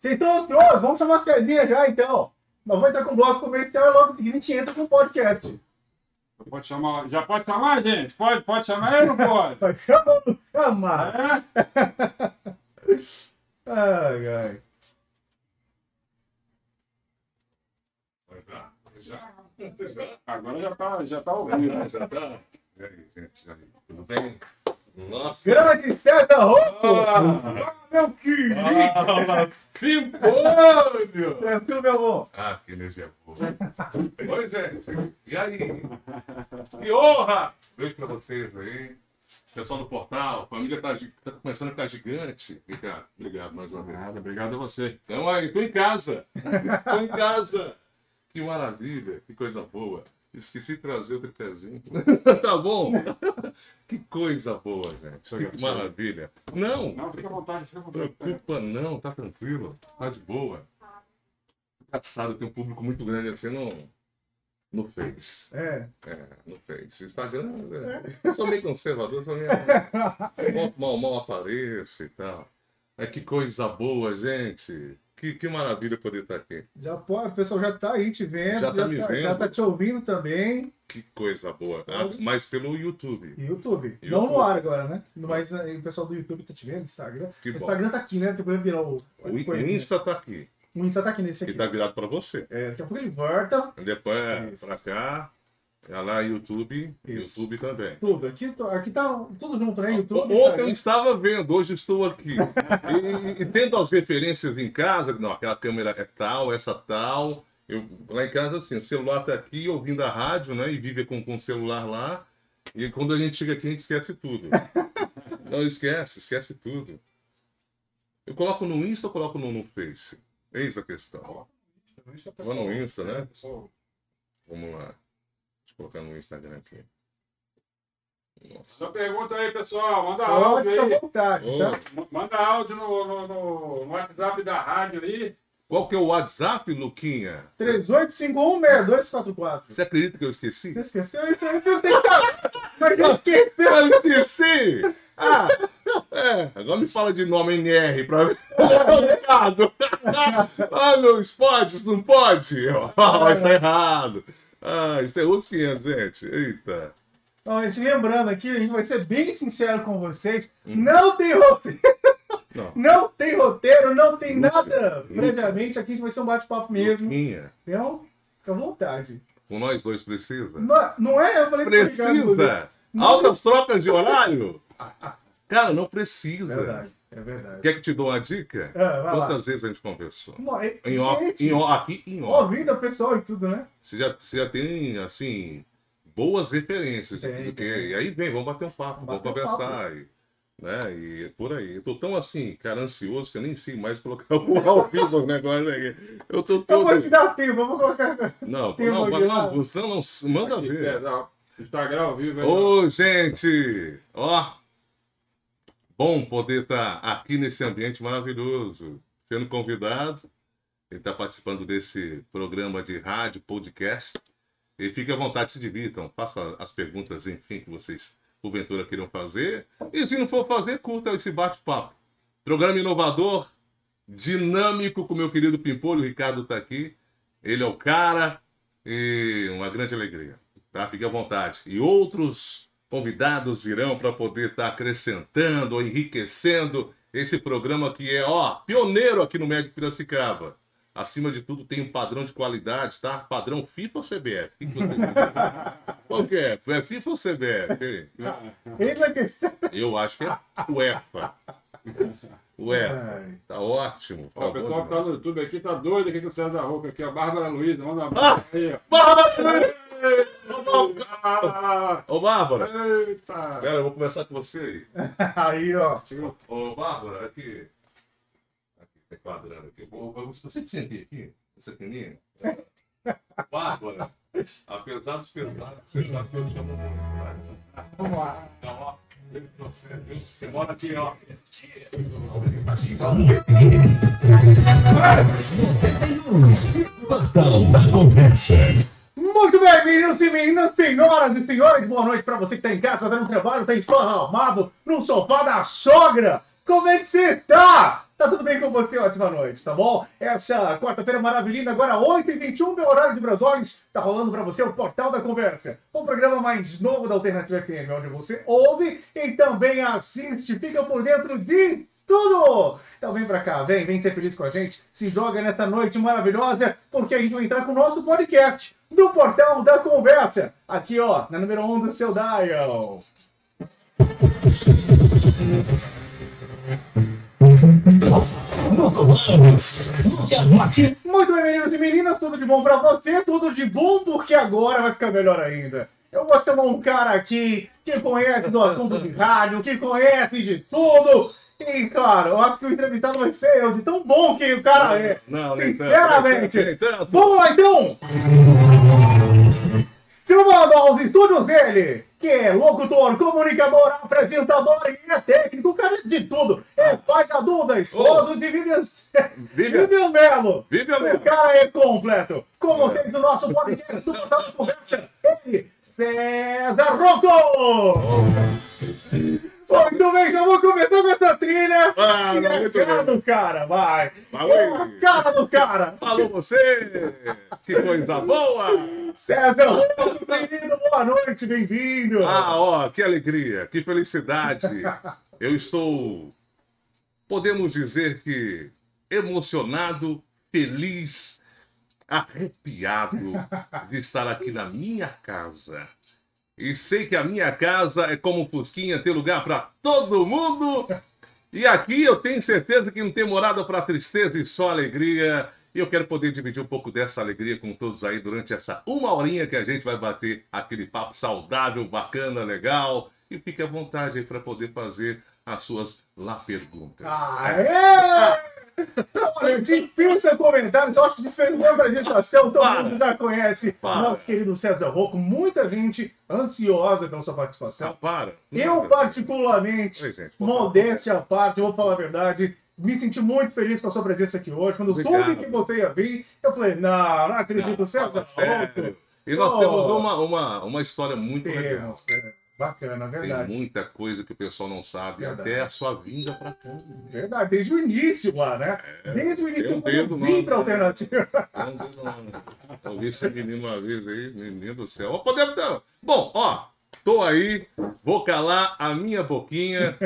Vocês estão ansiosos? Vamos chamar a Cezinha já, então. Nós vamos entrar com o bloco comercial e logo em seguida a gente entra com o podcast. Pode chamar, já pode chamar, gente? Pode, pode chamar ele ou não pode? Chama ou chama? É? Ai, ai. Já? Agora já tá, já tá ouvindo. Já, já tá. E aí, gente? Tudo bem? Nossa! Grande César Rocco! Ah, Meu querido! Fala, Pimpolho! Tranquilo, meu amor? Ah, que energia boa. Oi, gente. E aí? Que honra! Beijo pra vocês aí. Pessoal do portal, a família tá, tá começando a ficar gigante. Obrigado, obrigado mais uma vez. Nada, obrigado a você. Então aí, tô em casa. Tô em casa. Que maravilha, que coisa boa. Esqueci de trazer o tripézinho. tá bom? Que coisa boa, gente. Que maravilha. Não, Não, fica à vontade, fica à vontade. preocupa não, tá tranquilo. Tá de boa. Engraçado, tem um público muito grande assim no, no Face. É. É, no Face. Instagram, é, eu sou meio conservador, sou meio... mal, mal apareço e tal. É que coisa boa, gente. Que, que maravilha poder estar aqui. Já pode, o pessoal já tá aí te vendo. Já tá me vendo. Já tá te ouvindo também. Que coisa boa. Ah, mas pelo YouTube. E YouTube. YouTube. Não no ar agora, né? Mas aí o pessoal do YouTube tá te vendo, Instagram. Que o bom. Instagram tá aqui, né? Depois virar o. O, o Insta tá aqui. O Insta tá aqui nesse aqui. tá virado para você. É, daqui a pouco ele volta. Depois é pra cá. É lá YouTube. Isso. YouTube também. Tudo. Aqui, aqui tá tudo junto, né? YouTube. Ontem eu estava vendo, hoje estou aqui. E, e tendo as referências em casa, não, aquela câmera é tal, essa tal. Eu, lá em casa, assim, o celular tá aqui ouvindo a rádio, né? E vive com, com o celular lá. E quando a gente chega aqui, a gente esquece tudo. Não, esquece, esquece tudo. Eu coloco no Insta ou coloco no, no Face? Eis a questão. Vou no Insta, né? Vamos lá. Deixa eu colocar no Instagram aqui. Nossa. Essa pergunta aí, pessoal. Manda Pode áudio aí. vontade, tá? Manda áudio no, no, no- no WhatsApp da rádio aí. Qual que é o WhatsApp, Luquinha? 38516244. Você acredita que eu esqueci? Você esqueceu? Eu Você já esqueceu? Eu esqueci! Ah, é, agora me fala de nome NR pra ver. Ricardo! Ah, meu, pode? Isso não pode? Ah, isso tá errado. Ah, isso é outros 500, gente. Eita. Então, gente, lembrando aqui, a gente vai ser bem sincero com vocês. Não tem roteiro. Não. Não tem roteiro, não tem nada previamente. Aqui a gente vai ser um bate-papo mesmo. Luquinha, Então, fica à vontade. com nós dois precisa? Não, não é? Eu falei. Precisa! Altas trocas de horário? Cara, não precisa. verdade, é verdade. Quer que te dou uma dica? Ah, vai lá. Quantas vezes a gente conversou? Mo- e- Em off, gente, em off, aqui em off. ouvindo a pessoa e tudo, né? Você já, você já tem, assim, boas referências. Tem, do que, tem. e aí vem, vamos bater um papo, vamos um conversar. E, né, e por aí. Eu tô tão assim, cara, ansioso que eu nem sei mais colocar o ao vivo o negócio aqui. Eu tô Eu todo. vou te dar tempo, eu vou colocar. Não, Tem não, não, lá. você não manda Aqui, ver. é, Instagram ao vivo aí. Ô, gente! Ó! Bom poder estar aqui nesse ambiente maravilhoso, sendo convidado e estar participando desse programa de rádio, podcast. E fique à vontade, se divirtam, façam as perguntas, enfim, que vocês porventura queiram fazer. E se não for fazer, curta esse bate-papo. Programa inovador, dinâmico com meu querido Pimpolho, o Ricardo está aqui. Ele é o cara e uma grande alegria. Tá? Fique à vontade. E outros convidados virão para poder estar acrescentando ou enriquecendo esse programa que é, ó, pioneiro aqui no Médio Piracicaba. Acima de tudo, tem um padrão de qualidade, tá? Padrão FIFA ou CBF? Qual que é? É FIFA ou CBF? A. Eu acho que é UEFA. UEFA. Ai. Tá ótimo. Ó, Tá o pessoal que tá no YouTube aqui tá doido aqui com o César Rouca aqui, ó. Bárbara Luiza, manda um abraço aí, ó. Bárbara! Ah. Ô, Bárbara! Eita! Cara, eu vou começar com você aí. Aí, ó. Chegou. Ô, Bárbara, aqui. Aqui, tá quadrando aqui. Ô, Eu sempre sentei aqui, essa pequenininha. Bárbara, apesar dos pesados, você que eu te amo muito. tá? Vamos lá. Então, ó, você mora aqui, ó. Portal da Conversa. Muito bem, meninos e meninas, senhoras e senhores, boa noite pra você que tá em casa, tá no trabalho, tá esparramado no sofá da sogra. Como é que você tá? Tá tudo bem com você? Ótima noite, tá bom? Essa quarta-feira maravilhosa, agora 8h21, meu horário de Brasólis, tá rolando pra você o Portal da Conversa, o programa mais novo da Alternativa FM, onde você ouve e também assiste, fica por dentro de tudo! Então vem pra cá, vem, vem ser feliz com a gente, se joga nessa noite maravilhosa, porque a gente vai entrar com o nosso podcast do Portal da Conversa, aqui ó, na número 1 um do seu dial. Muito bem, meninos e meninas, tudo de bom pra você, tudo de bom, porque agora vai ficar melhor ainda. Eu vou chamar um cara aqui que conhece do assunto de rádio, que conhece de tudo. E, claro, eu acho que o entrevistado vai ser eu, de tão bom que o cara é. Não, tanto, Sinceramente. nem tanto. Vamos lá, então! Estúdios ele, que é locutor, comunicador, apresentador e é técnico, o cara é de tudo. É pai da Duda, esposo de Vivian, Vivian. Vivian Melo. Vivian O Melo. cara é completo. Com vocês, o nosso podcast do Portal Conversa, ele, César Rocco! Muito bem, já vou começar com essa trilha. Ah, que é muito cara bem. do cara, vai. Vai, É cara do cara. Falou você! Que coisa boa! César Rocco, bem-vindo, boa noite, bem-vindo. Ah, ó, que alegria, que felicidade. Eu estou, podemos dizer que emocionado, feliz, arrepiado de estar aqui na minha casa. E sei que a minha casa é como Fusquinha, tem lugar para todo mundo. E aqui eu tenho certeza que não tem morada para tristeza e só alegria. E eu quero poder dividir um pouco dessa alegria com todos aí durante essa uma horinha que a gente vai bater aquele papo saudável, bacana, legal. E fique à vontade aí para poder fazer as suas lá perguntas. É! Olha, dispensa comentários, eu acho que diferente da apresentação, todo Para. mundo já conhece Para. nosso querido César Rocco, muita gente ansiosa pela sua Ah, participação. para. Eu, particularmente, gente, favor. modéstia à parte, eu vou falar a verdade, me senti muito feliz com a sua presença aqui hoje. Quando Obrigado. soube que você ia vir, eu falei, não, não acredito, César Fala sério. Rocco. E nós Oh. temos uma, uma, uma história muito legal. É, Bacana, Tem verdade. muita coisa que o pessoal não sabe, Verdade. até a sua vinda para cá. Verdade, desde o início lá, né? Desde o início, tem eu dedo, vim né? alternativa. Não, não, não. Eu vi esse menino uma vez aí, menino do céu. Ó, Podemos dar. Bom, ó, tô aí, vou calar a minha boquinha.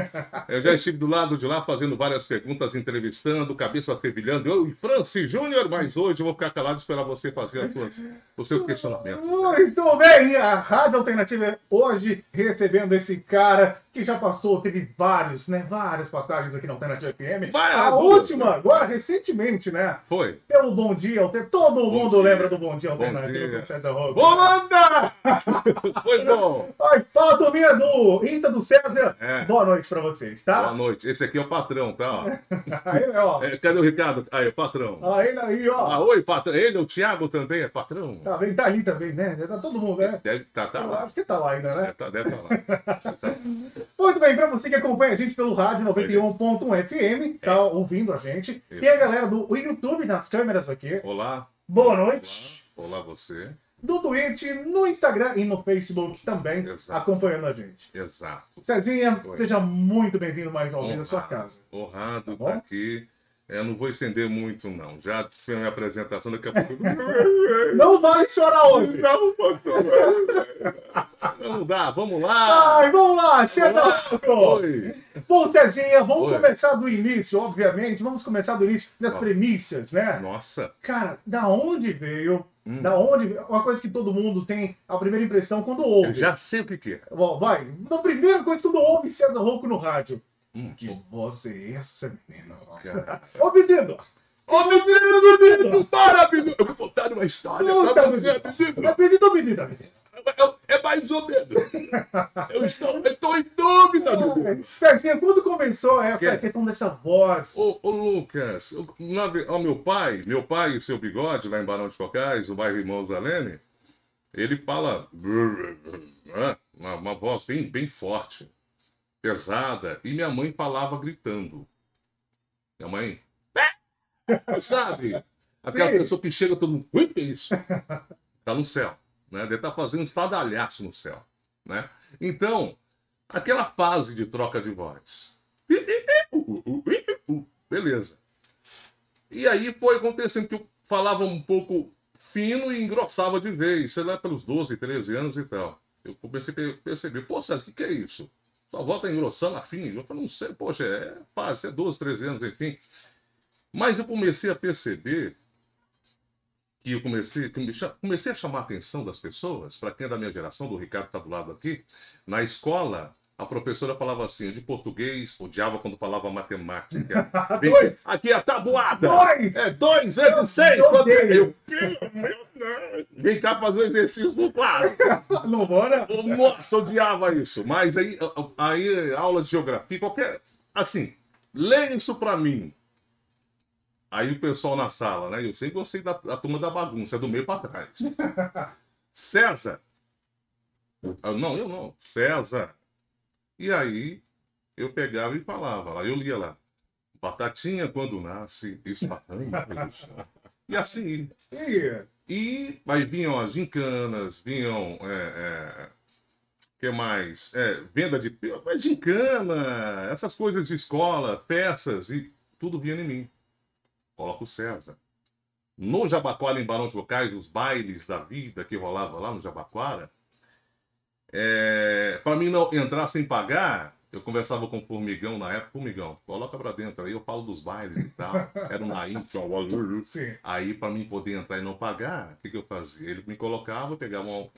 Eu já estive do lado de lá fazendo várias perguntas, entrevistando, cabeça fervilhando, eu e Francis Júnior, mas hoje eu vou ficar calado e esperar você fazer as suas, os seus questionamentos. Muito bem, a Rádio Alternativa hoje recebendo esse cara que já passou, teve vários, né? Várias passagens aqui na Alternativa FM. Vai, a boa. última, agora recentemente, né? Foi. Pelo Bom Dia Alternativa. Todo mundo dia. lembra do Bom Dia Bom Alternativa dia. com César Rogo. Vou mandar! Foi bom. Ai, fala turminha do Insta do César. É. Boa noite pra vocês, Boa tá? noite. Esse aqui é o patrão, tá? Aí, ó. É, cadê o Ricardo? Aí, patrão. Aí, ele aí, ó. Ah, oi, patrão. Ele, o Thiago também é patrão? Tá vendo? Tá ali também, né? Tá todo mundo, né? Deve tá, tá Eu lá. acho que tá lá ainda, né? Deve tá, deve tá lá. Tá. Muito bem, pra você que acompanha a gente pelo rádio 91.1 FM, tá ouvindo a gente. Tem a galera do YouTube nas câmeras aqui. Olá. Boa noite. Olá, você. Do Twitch, no Instagram e no Facebook também, Exato. acompanhando a gente. Exato. Cezinha, Oi. seja muito bem-vindo mais uma vez à sua casa. Honrado Tá tá aqui. Eu não vou estender muito, não. Já foi a minha apresentação, daqui a pouco. Não vale chorar hoje. Não, patrão. Não dá, vamos lá. Ai, vamos lá, chega. Oi. Bom, Cezinha, vamos Oi. começar do início, obviamente. Vamos começar do início das Tá. premissas, né? Nossa. Cara, da onde veio? Hum. Da onde? Uma coisa que todo mundo tem a primeira impressão quando Eu ouve. já sei o que, é. Ó, Vai, a primeira coisa que tu ouve César Rouco no rádio. Hum. Que voz é essa, menino? Ô, menino! Ô, menino, menino, para, menino. Eu vou contar uma história Conta, pra você, menino. menino. Menino menino? É, é mais ou menos. Eu estou, eu estou em dúvida, menino. Serginho, quando começou essa Que? questão dessa voz? Ô, ô Lucas, o- na ó, meu pai, meu pai e seu bigode lá em Barão de Cocais, o bairro Irmãos Alene, ele fala né, uma, uma voz bem, bem forte, pesada, e minha mãe falava gritando. Minha mãe, sabe? Aquela Sim. pessoa que chega todo mundo, ui, que é isso? Tá no céu, né? Deve estar fazendo um estadalhaço no céu, né? Então, aquela fase de troca de voz. Beleza. E aí foi acontecendo que eu falava um pouco fino e engrossava de vez, sei lá, pelos 12, 13 anos e tal. Eu comecei a perceber, pô, César, o que, que é isso? Sua voz tá engrossando afim. Eu falei, não sei, poxa, é fácil, é 12, 13 anos, enfim. Mas eu comecei a perceber que eu comecei, comecei a chamar a atenção das pessoas, para quem é da minha geração, do Ricardo está do lado aqui, na escola, a professora falava assim, de português, odiava quando falava matemática. Vem, aqui é a tabuada. Dois! É dois vezes seis. eu Quanto é? odeio. Eu, Deus. Vem cá fazer o exercício no quadro. Não bora? Nossa, odiava isso. Mas aí, aí aula de geografia, qualquer... Assim, leia isso pra mim. Aí o pessoal na sala, né? Eu sempre gostei da, da turma da bagunça, é do meio pra trás. César. Eu, não, eu não. César. E aí eu pegava e falava lá, eu lia lá. Batatinha quando nasce, esparrama pelo chão. E assim. E, E aí vinham as gincanas, vinham. É, é, que mais? É, venda de. Mas gincana, essas coisas de escola, peças, e tudo vinha em mim. Coloca o César. No Jabaquara, em Barão de Locais, os bailes da vida que rolava lá no Jabaquara, é, para mim não entrar sem pagar, eu conversava com o Formigão na época, Formigão, coloca pra dentro aí, eu falo dos bailes e tal. Era um tchau, sim. Aí, para mim poder entrar e não pagar, o que, que eu fazia? Ele me colocava, pegava uma,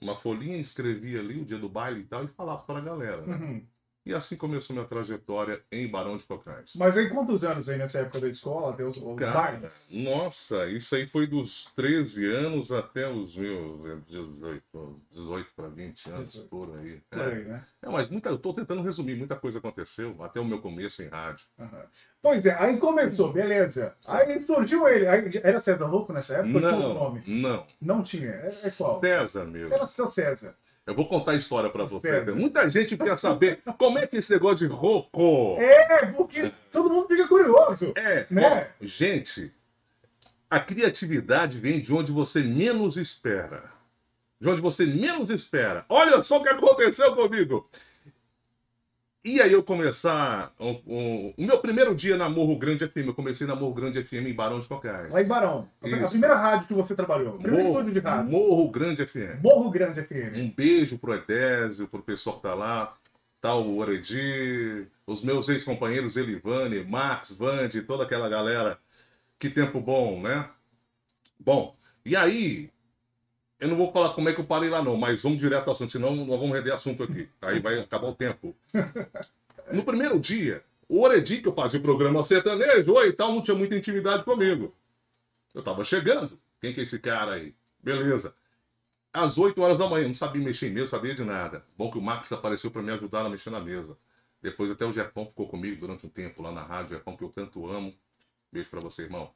uma folhinha, escrevia ali o dia do baile e tal, e falava para a galera. né? Uhum. E assim começou minha trajetória em Barão de Cocais. Mas aí quantos anos aí nessa época da escola? Tem os, os Cara, bailes? nossa, isso aí foi dos 13 anos até os meus é, 18, 18 para 20 anos, 18. por aí. Por É. aí, né? É, mas muita, eu tô tentando resumir, muita coisa aconteceu, até o meu começo em rádio. Aham. Pois é, aí começou, beleza. Aí surgiu ele. Aí, era César Louco nessa época? Tinha Não, nome? não. Não tinha. É, é qual? César, meu. Era seu César. Eu vou contar a história para você. Muita gente quer saber como é que esse negócio de roco. É, porque todo mundo fica curioso. É, Né? ó, gente, a criatividade vem de onde você menos espera. De onde você menos espera. Olha só o que aconteceu comigo. E aí eu começar. O, o- o meu primeiro dia na Morro Grande FM, eu comecei na Morro Grande FM em Barão de Cocais. Lá em Barão. A Isso. primeira rádio que você trabalhou. O primeiro Morro, estúdio de rádio. Morro Grande FM. Morro Grande FM. Um beijo pro Edésio, pro pessoal que tá lá, tá o Oredi, os meus ex-companheiros Elivane, Max, Vande, toda aquela galera. Que tempo bom, né? Bom, e aí, eu não vou falar como é que eu parei lá não, mas vamos direto ao assunto, senão nós vamos render assunto aqui. Aí vai acabar o tempo. No primeiro dia, o Oredi, que eu fazia o programa sertanejo, oi, e tal, não tinha muita intimidade comigo. Eu tava chegando. Quem que é esse cara aí? Beleza às 8 horas da manhã, não sabia mexer em mesa, sabia de nada. Bom que o Max apareceu para me ajudar a mexer na mesa. Depois até o Jefão ficou comigo durante um tempo lá na rádio, Jefão que eu tanto amo. Beijo para você, irmão.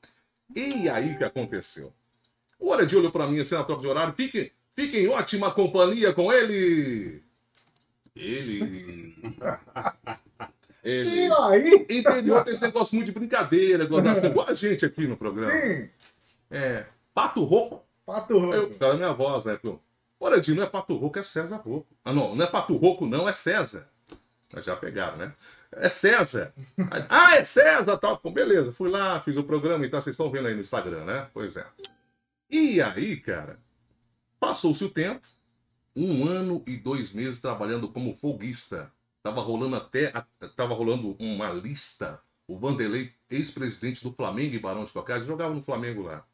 E aí o que aconteceu? O Oredi olhou para mim assim na troca de horário, fique, fique em ótima companhia com ele. Ele. Ele. E aí? Interior tem esse negócio muito de brincadeira, assim, igual a gente aqui no programa. Sim. É. Pato Roco. Pato Eu, Rouco. tá na minha voz, né? Pô, Moradinho, não é Pato Roco, é César Roco. Ah, não, não é Pato Roco, não, é César. Já pegaram, né? É César. Ah, é César, tal. Bom, beleza, fui lá, fiz o programa e tal. Vocês estão vendo aí no Instagram, né? Pois é. E aí, cara, passou-se o tempo, um ano e dois meses trabalhando como folguista. Tava rolando até, tava rolando uma lista. O Vanderlei, ex-presidente do Flamengo e Barão de Cocais, jogava no Flamengo lá.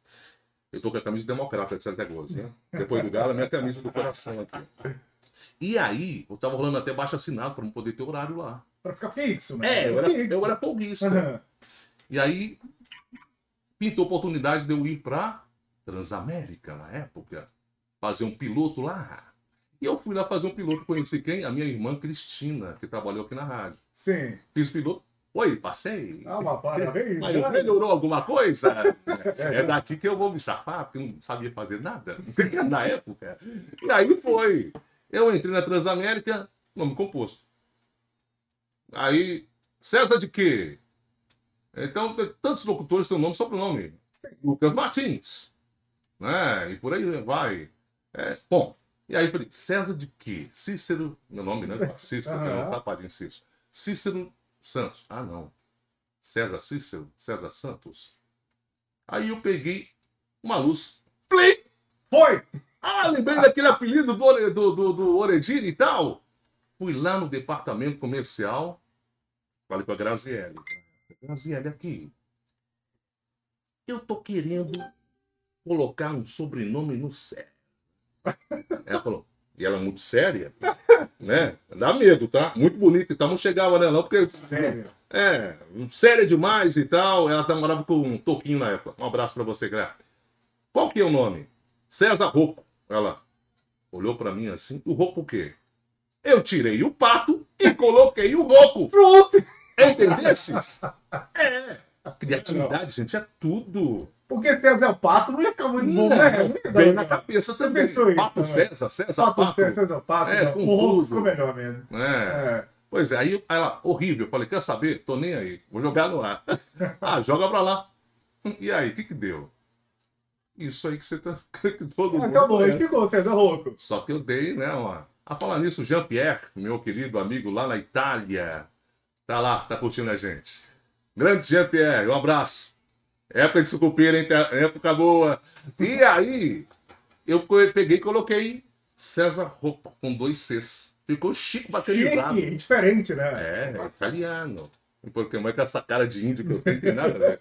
Eu tô com a camisa democrata de Santa Cruz, né? Depois do Galo, a minha camisa do coração aqui. E aí, eu tava rolando até baixo assinado para não poder ter horário lá. Pra ficar fixo, né? É, eu era, eu era folguista. Aham. E aí, pintou a oportunidade de eu ir pra Transamérica na época, fazer um piloto lá. E eu fui lá fazer um piloto, conheci quem? A minha irmã Cristina, que trabalhou aqui na rádio. Sim. Fiz o piloto. Oi, passei. Ah, uma parabéns. Mas né? melhorou alguma coisa? É daqui que eu vou me safar, porque eu não sabia fazer nada. Na época. E aí foi. Eu entrei na Transamérica, nome composto. Aí, César de quê? Então, tem tantos locutores têm nome e sobrenome. Lucas Martins. Né? E por aí vai. É, bom, e aí eu falei, César de quê? Cícero, meu nome, né? Cícero, Aham. uhum. tapadinho Cícero. Cícero Santos. Ah, não. César Cícero, César Santos. Aí eu peguei uma luz. Play! Foi! Ah, lembrei daquele apelido do, do, do, do Orediri e tal. Fui lá no departamento comercial. Falei com a Graziele. Graziele, aqui. Eu tô querendo colocar um sobrenome no César. Ela falou. E ela é muito séria, né? Dá medo, tá? Muito bonita e tal. Não chegava nela, não, porque. Sério. É, séria demais e tal. Ela namorava com um Toquinho na época. Um abraço pra você, Gra. Qual que é o nome? César Rocco. Ela olhou pra mim assim. O Rocco o quê? Eu tirei o pato e coloquei o Rocco. Pronto! Entendestes? É. Criatividade, gente, é tudo. Porque César Pato não ia ficar muito bom, Não, né? Não Veio na cabeça Você também. pensou isso Pato também? César, César Pato, Pato. César Pato. É, não. o tudo. ficou melhor mesmo. É. É. Pois é, aí ela, horrível. Eu falei, quer saber? Tô nem aí. Vou jogar no ar. ah, joga pra lá. E aí, o que que deu? Isso aí que você tá. que todo mundo. Acabou, é. aí ficou César Rocco. Só que eu dei, né, uma. A falar nisso, Jean-Pierre, meu querido amigo lá na Itália, tá lá, tá curtindo a gente. Grande Jean-Pierre, um abraço. Época de sucupira, hein? Época boa. E aí, eu peguei e coloquei César Rocco com dois Cs. Ficou chique, bacanizado. Chique, diferente, né? É, é italiano. Porque mais com essa cara de índio que eu tenho, tem nada ver.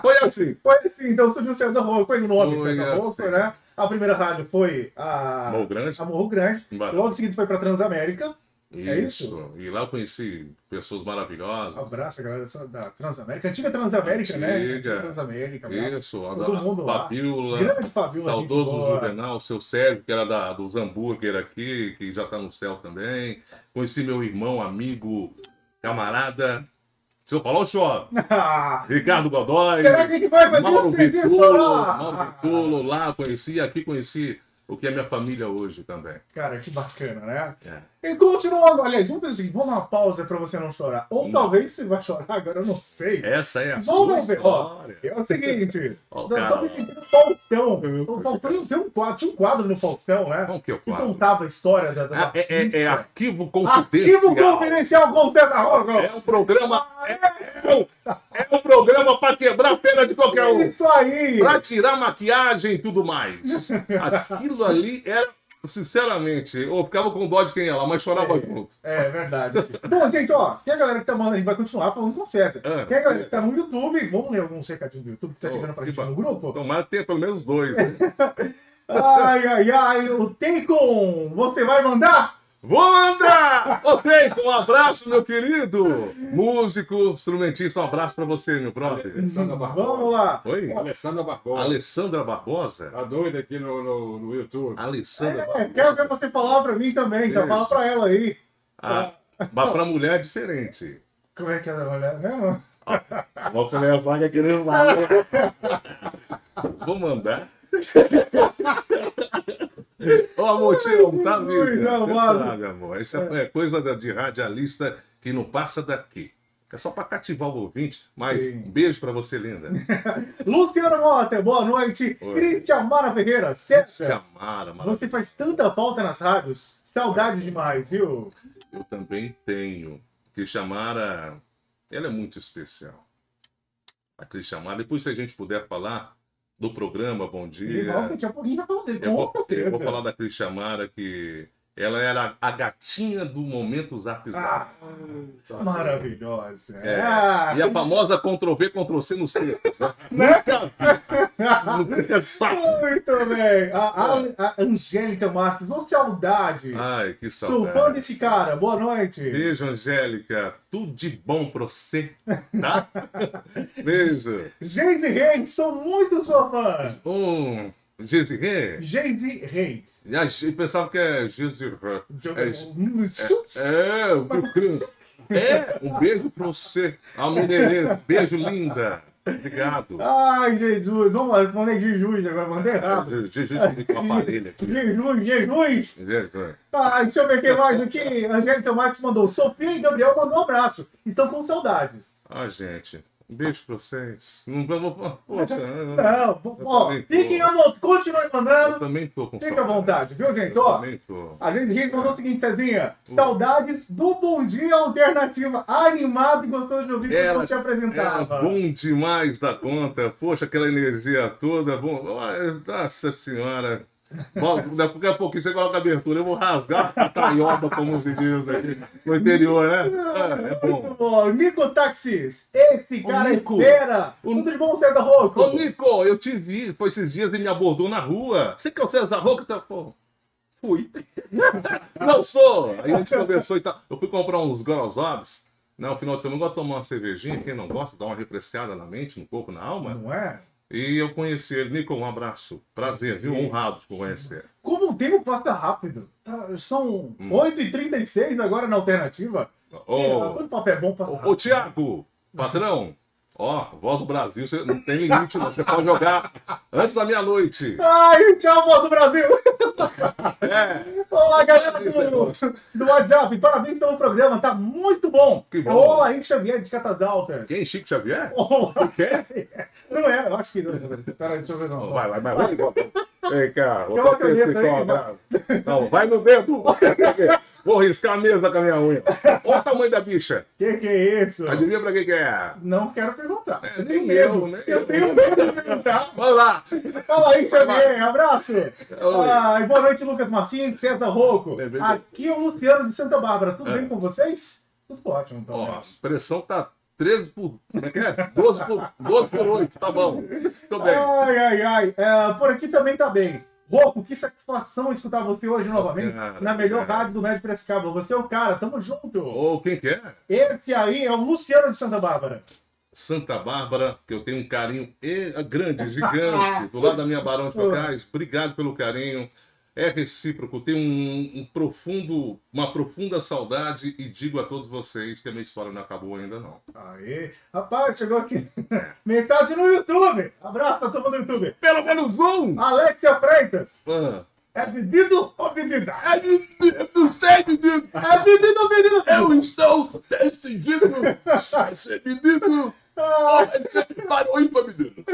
Foi assim. Foi assim, então surgiu César Rocco, foi o nome Foi, César é, Rocco, né? A primeira rádio foi a... Morro Grande. A Morro Grande. Logo em seguida foi pra Transamérica. É Isso. E lá eu conheci pessoas maravilhosas. Abraço, a galera da Transamérica. Antiga Transamérica, né? Antiga. Antiga Transamérica. abraço. Isso, Todo mundo lá. Fabiola, Grande Fabiola. saudoso boa. Juvenal, seu Sérgio, que era da, dos hambúrguer aqui, que já tá no céu também. Conheci meu irmão, amigo, camarada. Se eu falar, eu choro. Ricardo Godoy. Será que gente vai fazer Mauro um Vitulo? Mauro Vitulo lá, conheci aqui, conheci o que é minha família hoje também. Cara, que bacana, né? É. E continuando, aliás, vamos fazer o seguinte, vamos dar uma pausa pra você não chorar. Ou Hum. talvez você vai chorar agora, eu não sei. Essa é a Vamos sua ver, ó. É o seguinte, Ó, o eu tô me sentindo Faustão. O Faustão tem um quadro, tinha um quadro no Faustão, né? Como que é o Que quadro? contava a história da, da Ah, é, é- é arquivo Arquivo confidencial. confidencial com o César. É um programa. É, um- é um programa para quebrar a pena de qualquer um. Isso aí. Pra tirar maquiagem e tudo mais. Aquilo ali era, sinceramente, eu ficava com dó de quem ia lá, mas chorava junto. É verdade. Bom, gente, ó, tem a galera que tá mandando, a gente vai continuar falando com o César. Ah. Tem a galera que tá no YouTube, vamos ler alguns recadinhos do YouTube que tá Oh, chegando pra que gente no grupo? Tomara que tenha pelo menos dois. né? Ai, ai, ai, o Teicon, você vai mandar? Vou mandar! Ô, Tempo, um abraço, meu querido! Músico, instrumentista, um abraço pra você, meu brother. Alessandra Barbosa. Vamos lá. Oi? Alessandra Barbosa. Alessandra Barbosa? Tá doida aqui no, no, no YouTube. Alessandra É, Barbosa. quero ver você falar pra mim também, então fala pra ela aí. Ah, mas pra mulher é diferente. Como é que é da mulher mesmo? Vou começar aqui no lado. Vou mandar. Ô, amor, te amo, tá, vida? Você sabe, amor. Isso é, é coisa de radialista que não passa daqui. É só pra cativar o ouvinte. Mas Sim. um beijo pra você, linda. Luciano Mota, boa noite. Oi. Cristian Mara Ferreira, César. Maravilhoso. Você faz tanta falta nas rádios. Saudade demais, viu? Eu também tenho. Que chamara. Ela é muito especial. A Cris Chamara. Depois, se a gente puder falar do programa Bom Sim, Dia. vamos, daqui a pouquinho vai falar dele, Eu vou, eu vou falar da Cris Chamara, que ela era a gatinha do momento Zap Zap. Ah, maravilhosa. É. Ah, E a famosa Ctrl-V, Ctrl-C nos textos. Né? Né? Nunca vi. Saco. Muito bem. A, a, a Angélica Marques, boa saudade. Ai, que Sou fã saudade. desse cara. Boa noite. Beijo, Angélica. Tudo de bom pra você, tá? Beijo. Geise Reis, sou muito sua fã. Um, Geise Reis. E a gente pensava que é Gesirê. É, É, o Bucrum. É, um beijo pra você. Almineirês. Beijo, linda. Obrigado. Ai, Jesus. Vamos lá, mandei Jesus agora, mandei errado. Jesus com o aparelho aqui. Jesus, Jesus. Jesus. Ah, deixa eu ver quem mais aqui. Angélica Marques mandou. Sofia e Gabriel mandou um abraço. Estão com saudades. Ah, gente. Um beijo pra vocês. Não vamos. Poxa, Não, pô, Eu ó, fiquem à vontade, continuem eu mandando. também tô com Fica à vontade, viu, gente? Eu Ó, também tô. a gente, a gente mandou o seguinte, Cezinha. Saudades do Bom Dia Alternativa. Animado e gostoso de ouvir Era- você É apresentava. bom demais da conta. Poxa, aquela energia toda. Bom, nossa senhora. Bom, daqui a pouquinho você coloca a abertura. Eu vou rasgar a taioba, como se diz aqui no interior, né? Ah, é Muito bom. bom. Nico Táxis. Esse cara Nico. é fera. Ô, Tudo de bom, César Rocco? Ô, Nico, eu te vi. Foi esses dias ele me abordou na rua. Você que é o César Roca? Tá... Pô, fui. Não sou. Aí a gente conversou e tal. Eu fui comprar uns Gorozobs. Né, no final de semana, eu gosto de tomar uma cervejinha. Quem não gosta, dá uma refrescada na mente, no corpo, na alma. Não é? E eu conheci ele. Nico, um abraço. Prazer, viu? Honrado de conhecer. Como o tempo passa rápido. Tá, são Hum. 8h36 agora na alternativa. Ô, Quando o papo é bom, passa rápido. ô Tiago, patrão. Ó, voz do Brasil, você não tem limite, não. Você pode jogar antes da meia-noite. Ai, tchau, voz do Brasil! É. Olá, galera é do, do WhatsApp. Parabéns pelo programa, tá muito bom. Que bom. É Olá, Henrique Xavier de Catas Altas. Quem? Chico Xavier? Olá. O quê? Não é, eu acho que. Peraí, deixa eu ver. Não. Vai, vai, vai. vai. Vem cá, vou aí, cobra. Não, vai no dedo. Vou riscar a mesa com a minha unha. Olha o tamanho da bicha. Que que é isso? Adivinha pra que que é? Não quero perguntar. É, eu tenho medo. eu, né? Eu tenho medo de perguntar. Vamos lá. Fala aí, Xavier. Abraço. Oi. Ai, boa noite, Lucas Martins, César Rocco. De- Aqui é o Luciano de Santa Bárbara. Tudo É. bem com vocês? Tudo ótimo, então. Ó, a pressão tá 13 por... Como é que é? 12 por, 12 por 8. Tá bom. Tô bem. Ai, ai, ai. É, por aqui também tá bem. Rocco, que satisfação escutar você hoje novamente Cara, na melhor cara. rádio do Médio Piracicaba. Você é o cara, tamo junto. Ô, quem que é? Esse aí é o Luciano de Santa Bárbara. Santa Bárbara, que eu tenho um carinho grande, gigante, do lado da minha Barão de Cocais. Obrigado pelo carinho. É recíproco, tenho um, um profundo, uma profunda saudade e digo a todos vocês que a minha história não acabou ainda não. Aê. Rapaz, chegou aqui. Mensagem no YouTube. Abraço pra todo mundo do YouTube. Pelo menos um! Alexia Freitas. Ah, É pedido ou pedida? é não sei, menino! É pedido ou pedida? Eu estou decidido ser menino! Ah, aí pra menino!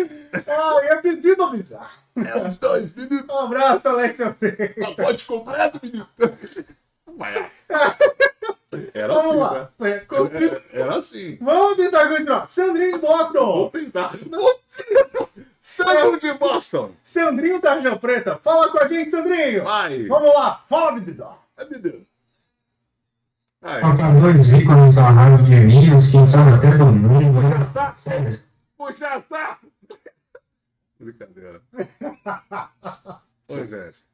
ah, é pedido ou pedida? É os dois, menino! Um abraço, Alexia Freitas. Pacote completo, menino! Vai. Era Vamos assim, lá. né? É, continua. Era assim. Vamos tentar continuar. Sandrinho de Vou Boston. tentar. Sandro de Boston. Sandrinho Tarjão Preta. Fala com a gente, Sandrinho. Vai. Vamos lá. Fala, pedida. É menino. Aí. Faltam dois ícones na rádio de Minas, quem sabe até do mundo. né? Sério. Puxa saco. Brincadeira. Oi, gente.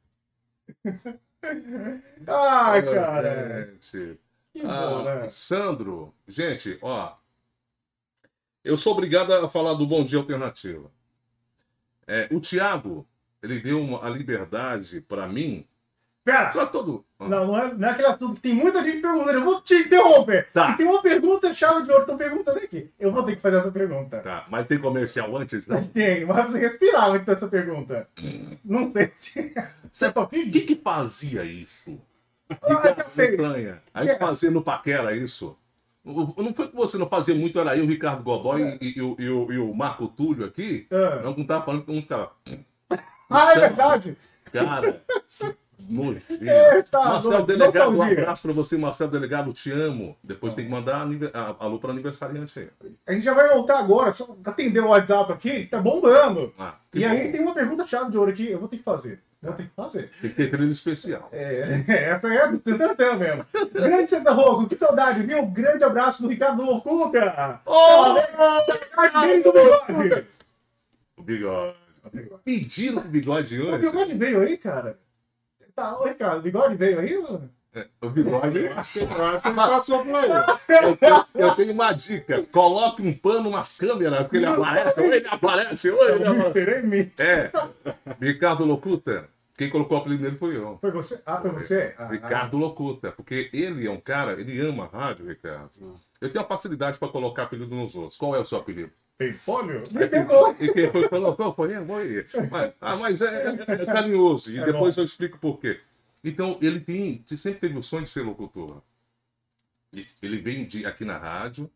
Ai, Oi, cara. Gente. Que bom, Ah, né? Sandro, gente, ó. Eu sou obrigado a falar do Bom Dia Alternativa. É, o Thiago, ele deu uma, a liberdade para mim. Pera. Todo. Não, não é, não é aquele assunto que tem muita gente perguntando. Eu vou te interromper. Tá. E tem uma pergunta chave de ouro. Estão perguntando aqui. Eu vou ter que fazer essa pergunta. Tá, mas tem comercial antes, Não né? tem, mas você respirar antes dessa pergunta. Não sei se. Você é pra O que que fazia isso? Ah, já sei. Estranha. A Que- gente fazia no Paquera isso. Não foi que você não fazia muito, era eu, o Ricardo Godoy e, e o- e o, e o Marco Túlio aqui? Ah. Não, não tava falando que um ficava. Ah, é verdade. Cara, nojento. Eita, Marcelo Delegado, um abraço pra você, Marcelo Delegado, te amo. Depois tem que mandar a- alô pro aniversariante aí. A gente já vai voltar agora. Só atender o WhatsApp aqui, que tá bombando. Ah, E aí bom. tem uma pergunta chave de ouro aqui. Eu vou ter que fazer. Vou ter que fazer. Tem que ter trilha especial. É, essa é do Tantantã mesmo. Grande Santa Rogo, que saudade, viu? Um grande abraço do Ricardo Locuta. Oh! Ai, do bigode. O bigode. Pediram pro bigode O hoje. bigode veio aí, cara? Tá, ô Ricardo, o bigode veio aí? mano? O bigode. Acho que, ele passou por aí. Eu tenho, eu tenho uma dica. Coloque um pano nas câmeras que ele aparece. Ou ele aparece, ou ele É aparece. É. Ricardo Locuta. Quem colocou o apelido dele foi eu. Foi você? Ah, foi você? Ah, Ricardo Locuta. Porque ele é um cara, ele ama a rádio, Ricardo. Eu tenho uma facilidade para colocar apelido nos outros. Qual é o seu apelido? Pempolho? Me pegou. E quem foi colocou foi ele. Mas, ah, mas é, é carinhoso. E É depois bom. eu explico por quê. Então, ele tem, sempre teve o sonho de ser locutor. E Ele veio de, aqui na rádio,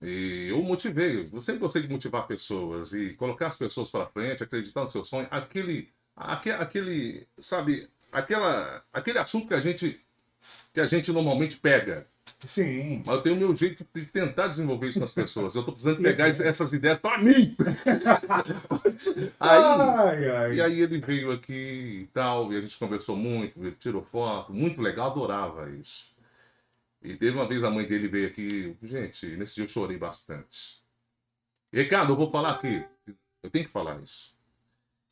E eu motivei, eu sempre gostei de motivar pessoas e colocar as pessoas para frente, acreditar no seu sonho. Aquele, aquele, aquele, sabe, aquela, aquele assunto que a gente que a gente normalmente pega. Sim. Mas eu tenho o meu jeito de tentar desenvolver isso nas pessoas. Eu estou precisando pegar es- essas ideias para mim. aí, Ai, ai. e aí ele veio aqui e tal, e a gente conversou muito, ele tirou foto, muito legal, adorava isso. E teve uma vez a mãe dele veio aqui, gente, nesse dia eu chorei bastante. Ricardo, eu vou falar aqui, eu tenho que falar isso.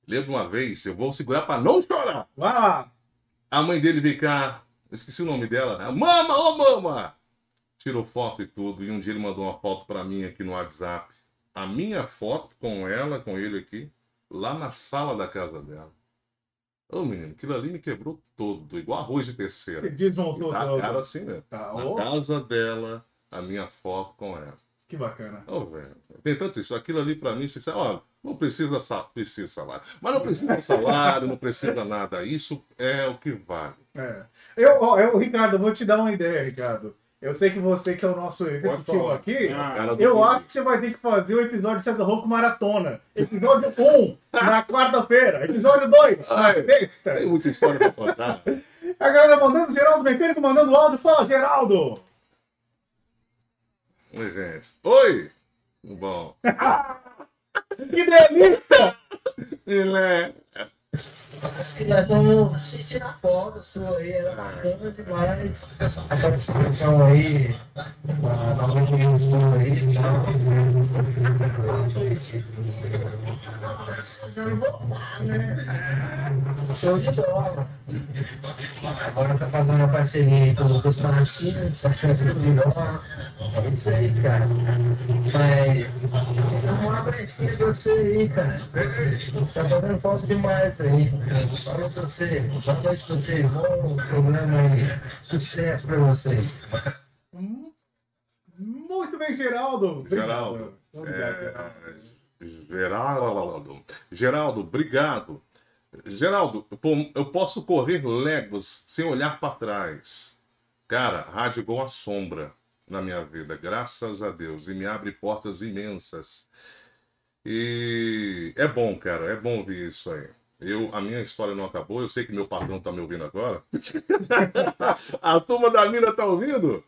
Lembra uma vez, eu vou segurar para não chorar. Vai lá. A mãe dele veio cá, eu esqueci o nome dela, né? Mama, ô mama! Tirou foto e tudo, e um dia ele mandou uma foto para mim aqui no WhatsApp. A minha foto com ela, com ele aqui, lá na sala da casa dela. Ô menino, aquilo ali me quebrou todo, igual arroz de terceira. Desmontou Tá todo. cara assim mesmo. Tá, Na casa dela, a minha foto com ela. que bacana. Ô, velho, tem tanto isso. Aquilo ali pra mim, sabe, olha, não precisa, sa precisa salário. Mas não precisa salário, não precisa nada. Isso é o que vale. É. Eu, ó, eu, Ricardo, vou te dar uma ideia, Ricardo. Eu sei que você, que é o nosso executivo aqui, Ah, eu acho que você vai ter que fazer o episódio de César Rouco Maratona. Episódio 1, na quarta-feira. Episódio 2, na sexta. Tem muita história pra contar. A galera mandando, Geraldo Mecânico mandando áudio. Fala, Geraldo! Oi, gente. Oi! Bom. Que delícia! Ele Acho que nós vamos sentir a foto sua aí, era bacana demais. A participação aí, precisando voltar, né? Show de bola. Agora tá fazendo a parceria aí com o Lucas Martins, acho que vai ficar melhor. É isso aí, cara. Mas arrumar uma brechinha pra você aí, cara. Você tá fazendo falta demais aí. Fala pra você. Boa noite pra vocês. Bom programa aí. Sucesso pra vocês. Hum, Muito bem, Geraldo. Obrigado. Geraldo. Obrigado, É, Geraldo. Geraldo. Geraldo, obrigado. Geraldo, eu posso correr léguas sem olhar para trás. Cara, rádio igual a sombra na minha vida, graças a Deus, e me abre portas imensas. E é bom, cara, é bom ouvir isso aí. Eu, a minha história não acabou, eu sei que meu patrão tá me ouvindo agora. a turma da mina tá ouvindo?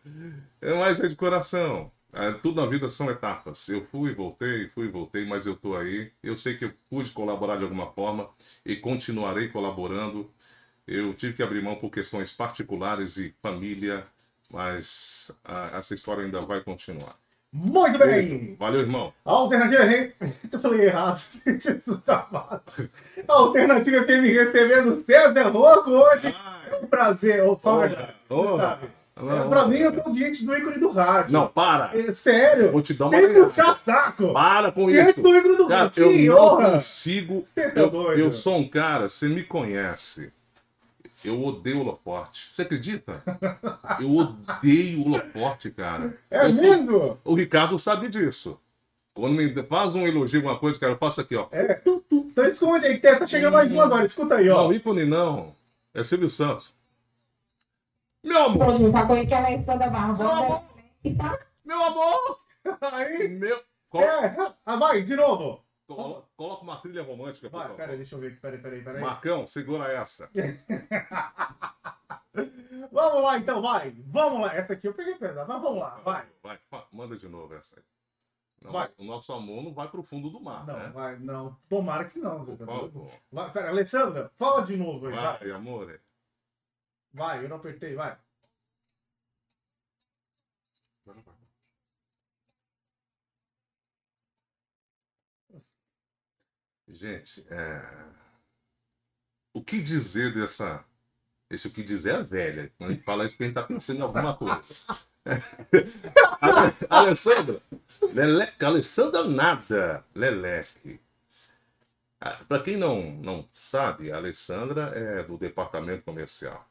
É mais é de coração. É, tudo na vida são etapas. Eu fui, voltei, fui, voltei, mas eu tô aí. Eu sei que eu pude colaborar de alguma forma e continuarei colaborando. Eu tive que abrir mão por questões particulares e família, mas ah, essa história ainda vai continuar. Muito bem! Valeu, irmão. A alternativa FM. Eu falei errado, Jesus amado. A alternativa FM recebendo César Rocco hoje. É um prazer, ô, ô, É, pra mim, eu tô diante do ícone do rádio. Não, para! É, sério? Vou te dar uma Sem olhada. puxar saco. Para com Diante isso! do ícone do Cara, rádio. eu Que não honra. consigo. Você tá Eu, doido. eu sou um cara, você me conhece. Eu odeio holoforte. Você acredita? Eu odeio holoforte, cara. É Eu mesmo? O Ricardo sabe disso. Quando me faz um elogio, alguma coisa, cara, eu faço aqui, ó. É. Então esconde aí, que tá chegando mais um agora. Escuta aí, ó. Não, ícone não. É Silvio Santos. Meu amor! Vou juntar com aquela Alessandra Barbosa. que tá Meu amor! Aí. Meu. Colo- É. Ah, vai, de novo. Colo- Coloca uma trilha romântica, por Vai, favor. peraí, deixa eu ver aqui. Peraí, peraí, peraí. Marcão, segura essa. Vamos lá, então, vai. Vamos lá. Essa aqui eu peguei pesado, mas vamos lá, vai. Vai, manda de novo essa aí. Não, Vai. O nosso amor não vai pro fundo do mar, Não, né? vai, não. Tomara que não. Zé. Vai, pera, Alessandra, fala de novo aí, vai. Vai, amor. Vai, eu não apertei, vai. Gente, é... o que dizer dessa. Esse o que dizer é velha. Quando a gente fala isso, a gente tá pensando em alguma coisa. Ale- Alessandra, Leleque, Alessandra nada, Leleque. Para quem não, não sabe, a Alessandra é do departamento comercial.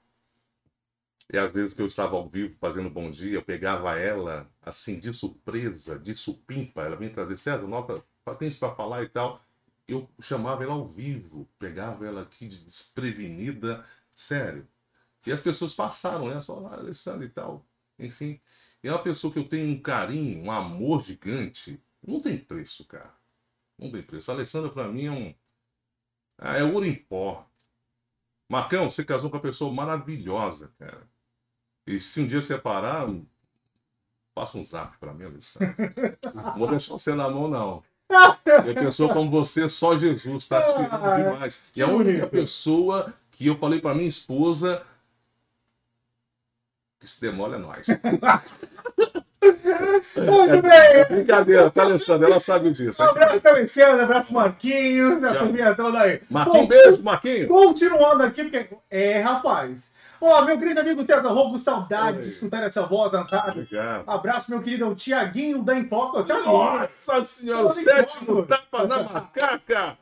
E às vezes que eu estava ao vivo fazendo bom dia, eu pegava ela assim de surpresa, de supimpa. Ela vinha trazer, César, nota, tem para falar e tal. Eu chamava ela ao vivo, pegava ela aqui de desprevenida, sério. E as pessoas passaram, né? Só lá, Alessandra e tal. Enfim. É uma pessoa que eu tenho um carinho, um amor gigante. Não tem preço, cara. Não tem preço. A Alessandra, pra mim, é um. ah, É ouro em pó. Marcão, você casou com uma pessoa maravilhosa, cara. E se um dia separar, passa um zap pra mim, Alessandra. Não vou deixar você na mão, não. E a pessoa como você, só Jesus, tá Ah, demais. E a única pessoa que eu falei pra minha esposa que se demora é nós. Muito bem. Brincadeira, tá, Alessandra? Ela sabe disso. Um abraço, Alexandre, abraço, Marquinhos, a turminha toda aí. Marquinhos, beijo, Marquinhos. Continuando aqui, porque. É, rapaz. Ó, meu querido amigo César Rouco, saudade Oi. de escutar essa voz nas rádios. Obrigado. Abraço, meu querido Tiaguinho da Infoca. Tiaguinho. Nossa senhora, o sétimo tapa na macaca.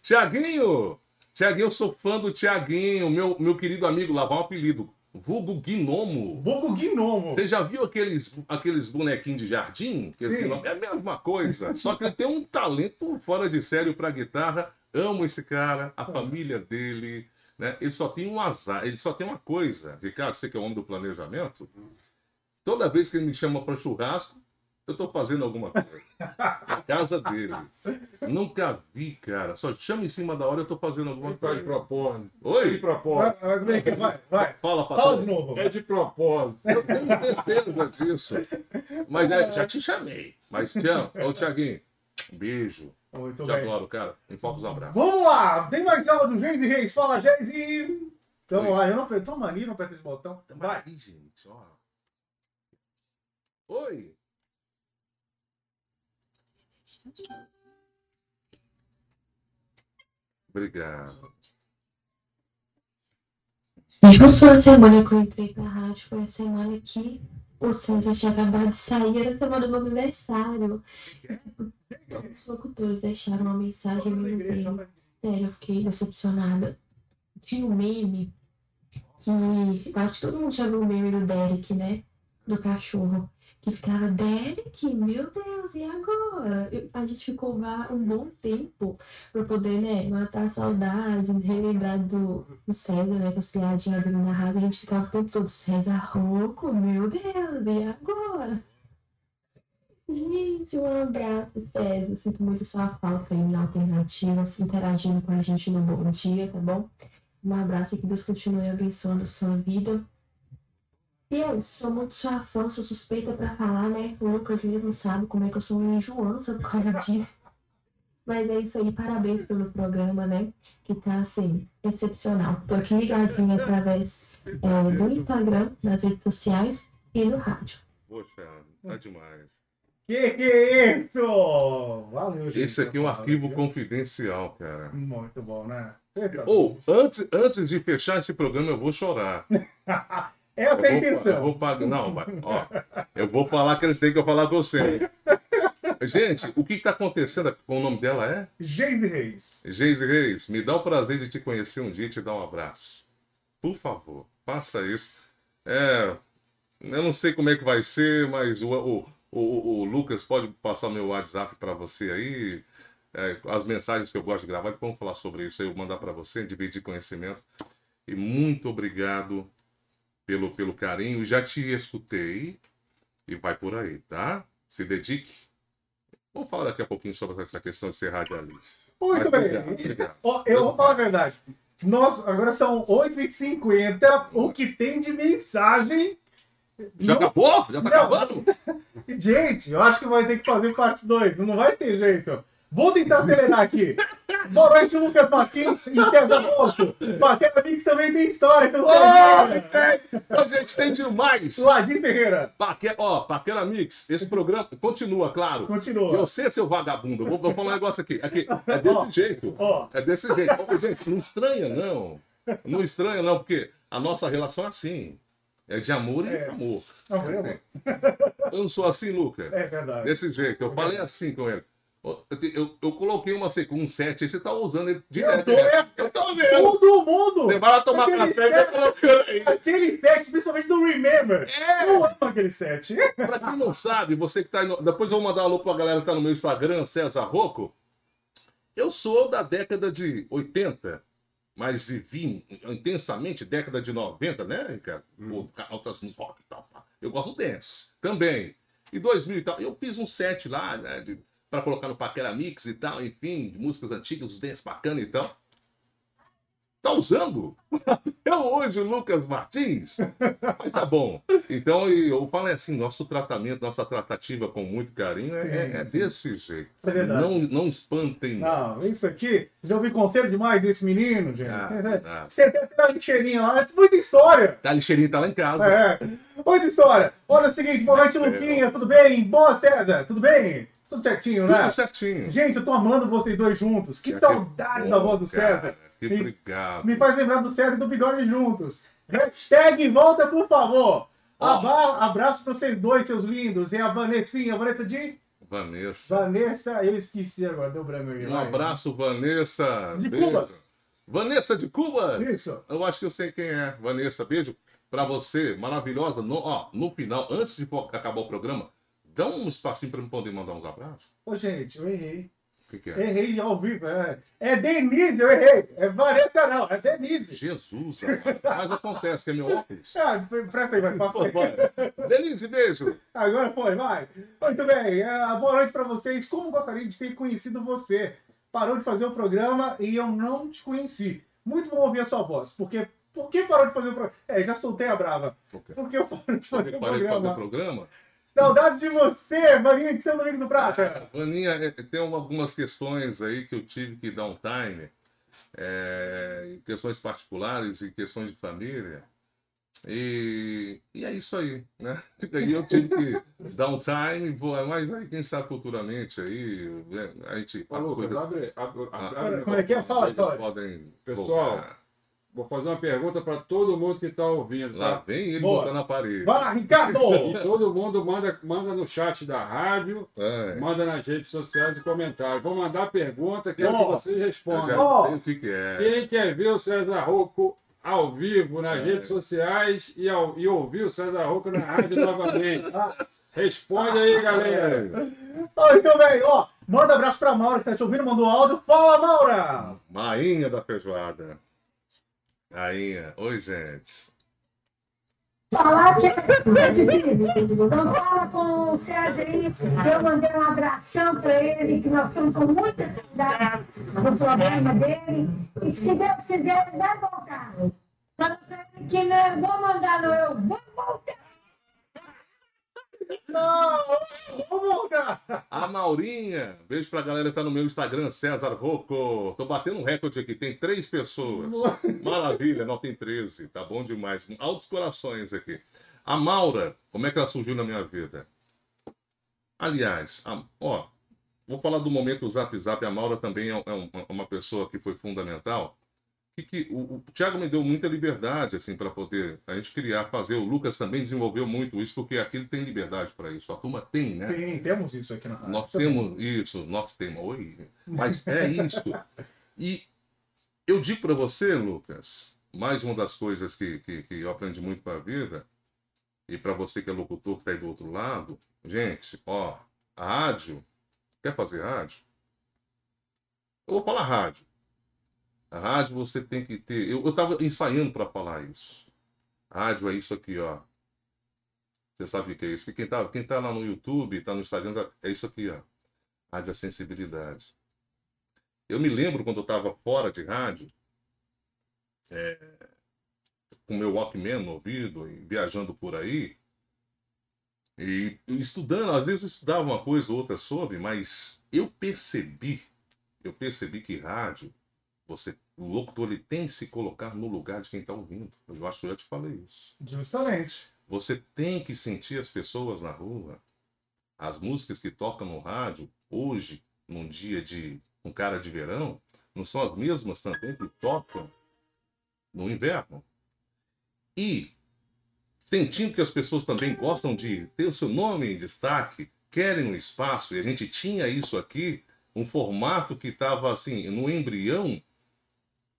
Tiaguinho, Tiaguinho, eu sou fã do Tiaguinho, meu, meu querido amigo, lá vai um apelido, vulgo Gnomo. Vulgo Gnomo. Você já viu aqueles, aqueles bonequinhos de jardim? É a mesma coisa, só que ele tem um talento fora de sério pra guitarra. Amo esse cara, a família dele, né? Ele só tem um azar, ele só tem uma coisa. Ricardo, você que é o homem do planejamento, toda vez que ele me chama para churrasco, eu tô fazendo alguma coisa. Na casa dele. Nunca vi, cara. Só chama em cima da hora, eu tô fazendo alguma Tá de coisa. propósito. Oi? De propósito. Vai, vai, vai. Fala, Fala patrão. de novo. É de propósito. Eu tenho certeza disso. Mas é, já te chamei. Mas amo. Ô, Tiaguinho, um beijo. Muito Te bem. adoro, cara. Enfoca os abraços. Vamos lá, tem mais aula do Geise Reis. Fala, Geise. Vamos lá, eu não aperto uma mania, não aperto esse botão. Vai. Aí, gente, ó. Oi. Obrigado. Foi a semana que eu entrei pra rádio, foi a semana que o César tinha acabado de sair, era semana do meu aniversário. Tipo, os locutores deixaram uma mensagem me dizendo, sério, eu fiquei decepcionada. Tinha um meme que eu acho que todo mundo já viu o meme do Derek, né? Do cachorro. Que ficava, Derek, meu Deus, e agora? A gente ficou lá um bom tempo pra poder, né, matar a saudade, relembrar do, do César, né, com as piadinhas dele na rádio, a gente ficava o tempo todo, César Rouco, meu Deus, e agora? Gente, um abraço, César, eu sinto muito sua falta aí na alternativa, interagindo com a gente no Bom Dia, tá bom? Um abraço e que Deus continue abençoando a sua vida. E eu sou muito sua fã, sou suspeita pra falar, né? O Lucas mesmo sabe como é que eu sou enjoança por causa disso. Mas é isso aí, parabéns pelo programa, né? Que tá assim, excepcional. Tô aqui ligadinha através é, do Instagram, das redes sociais e do rádio. Poxa, tá demais. Que que é isso? Valeu, gente. Esse aqui é um arquivo confidencial, cara. Muito bom, né? Ou, antes, antes de fechar esse programa, eu vou chorar. Essa é a Eu vou, eu intenção. vou pagar. Não, ó. Eu vou falar que eles têm que eu falar com você. Gente, o que está acontecendo com o nome dela é? Geise Reis. Geise Reis, me dá o prazer de te conhecer um dia e te dar um abraço. Por favor, faça isso. É, eu não sei como é que vai ser, mas o, o, o, o Lucas pode passar meu WhatsApp para você aí. é, as mensagens que eu gosto de gravar, vamos falar sobre isso aí, eu mandar para você, dividir conhecimento. E muito obrigado pelo, pelo carinho. Já te escutei e vai por aí, tá? Se dedique. Vamos falar daqui a pouquinho sobre essa questão de ser radialista. Muito Mas bem. obrigado, obrigado. Ó, eu vou falar a verdade. Nós, agora são 8h50. O que tem de mensagem. Já Não- acabou? Já tá Não. acabando? Gente, eu acho que vai ter que fazer parte 2. Não vai ter jeito. Vou tentar acelerar aqui. Boa noite, Lucas Martins e César Monto. Paquera Mix também tem história. Sei. tem! Ô, gente, tem demais! Ladim Ferreira. Paque... Ó, Paquera Mix, esse programa continua, claro. Continua. Eu sei, seu vagabundo. Eu Vou, vou falar um negócio aqui. aqui é desse Ó, jeito. ó. É desse jeito. Ô, gente, não estranha, não. Não estranha, não, porque a nossa relação é assim. É de amor e É. amor. Amor e amor. Eu não sou assim, Lucas. É verdade. Desse jeito. Eu falei assim com ele. Eu, eu, eu coloquei uma um 7 aí, você tá usando ele direto. Eu tô-. Eu tô vendo. Todo mundo. Você vai lá tomar Aquele café e tá set- colocando aí. Aquele set, principalmente do Remember. É. Eu amo aquele set. Pra quem não sabe, você que tá aí. no- Depois eu vou mandar um alô pra galera que tá no meu Instagram, César Rocco. Eu sou da década de 80. mas vivi intensamente década de 90, né, Ricardo? Hum. Altas rock e tal. Eu gosto do dance também. E 2000 e tal, eu fiz um set lá, né, de, pra colocar no Paquera Mix e tal, enfim, de músicas antigas, os dance bacana e tal. Tá usando até hoje Lucas Martins. Mas tá bom. Então, eu falo assim, nosso tratamento, nossa tratativa com muito carinho é, é desse jeito. É verdade. Não, não espantem. não. Isso aqui, já ouvi conselho demais desse menino, gente. Ah, ah. Você tem aquela lixeirinha lá, é muita história. A lixeirinha tá lá em casa. É, muita história. Olha o seguinte, boa noite, É. Luquinha, tudo bem? Boa, César, tudo bem? Tudo certinho, né? Tudo certinho. Gente, eu tô amando vocês dois juntos. Que saudade da voz do César. Que Me- obrigado. Me faz lembrar do César e do Bigode juntos. Hashtag volta, por favor. Aba- abraço pra vocês dois, seus lindos. E a Vanessinha, Vanessa de... Vanessa. Vanessa, eu esqueci agora, deu branco aqui. Um abraço, Vanessa. De Beijo. Cuba. Vanessa de Cuba. Isso. Eu acho que eu sei quem é. Vanessa, beijo pra você. Maravilhosa. No, ó, no final, antes de acabar o programa, dá um espacinho pra eu poder mandar uns abraços. Ô, gente, eu errei. O que, que é? Errei ao vivo. É, é Denise, eu errei. É Vanessa, não. É Denise. Jesus, amado. mas acontece que é meu óculos. Ah, presta aí, vai, passa Pô, aí. vai. Denise, beijo. Agora foi, vai. Muito bem. é, boa noite pra vocês. Como gostaria de ter conhecido você? Parou de fazer o programa e eu não te conheci. Muito bom ouvir a sua voz. Porque, por que parou de fazer o programa? É, já soltei a brava. Por quê? Porque eu parei de fazer Eu o parei de fazer o programa. Saudade de você, Marinha de São Domingos do Prata. Aninha, é, tem uma- algumas questões aí que eu tive que dar um time, é, questões particulares e questões de família. E, e é isso aí, né? Aí eu tive que dar um time, vou, mas aí quem sabe futuramente aí, né, a gente. Ô, as Lucas, coisas- abre, abre, Ah. abre- Como é que é? Fala, fala. podem Pessoal, voltar. Vou fazer uma pergunta para todo mundo que está ouvindo, Lá tá? vem ele Boa. botando na parede. Vai lá, Ricardo! E todo mundo manda, manda no chat da rádio, É, manda nas redes sociais e comentários. Vou mandar a pergunta, quero que Ó, vocês eu respondam. que, que é. Quem quer ver o César Rocco ao vivo nas É. redes sociais e, ao- e ouvir o César Rocco na rádio novamente? Ah. Responde aí, galera. Muito bem, ó. Manda abraço pra Maura que tá te ouvindo, mandou áudio. Fala, Maura! Rainha da feijoada. Rainha. Oi, gente. Falar que então fala com o aí, que eu mandei um abração para ele, que nós estamos com muita saudade do programa dele, e que se Deus quiser, ele vai voltar. Ele que não eu vou mandar, eu vou voltar. Não! A Maurinha. Beijo pra galera que tá no meu Instagram, César Rocco. Tô batendo um recorde aqui, tem três pessoas. Maravilha, não tem 13. Tá bom demais. Altos corações aqui. A Maura, como é que ela surgiu na minha vida? Aliás, a- ó, vou falar do momento Zap Zap. A Maura também é, é um- uma pessoa que foi fundamental. Que, que o, o Thiago me deu muita liberdade assim para poder a gente criar, fazer. O Lucas também desenvolveu muito isso, porque aqui ele tem liberdade para isso. A turma tem, né? Sim, temos isso aqui na rádio. Nós temos isso, nós temos. Oi. Mas é isso. E eu digo para você, Lucas, mais uma das coisas que, que, que eu aprendi muito para a vida, e para você que é locutor que está aí do outro lado, gente, ó, a rádio, quer fazer rádio? Eu vou falar rádio. A rádio você tem que ter. Eu, eu tava ensaiando para falar isso. Rádio é isso aqui, ó. Você sabe o que é isso? Que quem tá, quem tá lá no YouTube, tá no Instagram, tá- é isso aqui, ó. Rádio é sensibilidade. Eu me lembro quando eu estava fora de rádio, é, com meu Walkman no ouvido, e viajando por aí, e e estudando, às vezes eu estudava uma coisa ou outra sobre, mas eu percebi, eu percebi que rádio, você, o locutor ele tem que se colocar no lugar de quem está ouvindo. Eu acho que eu já te falei isso. Justamente. Você tem que sentir as pessoas na rua. As músicas que tocam no rádio, hoje, num dia de um cara de verão, não são as mesmas também que tocam no inverno. E sentindo que as pessoas também gostam de ter o seu nome em destaque, querem um espaço, e a gente tinha isso aqui, um formato que estava assim, no embrião,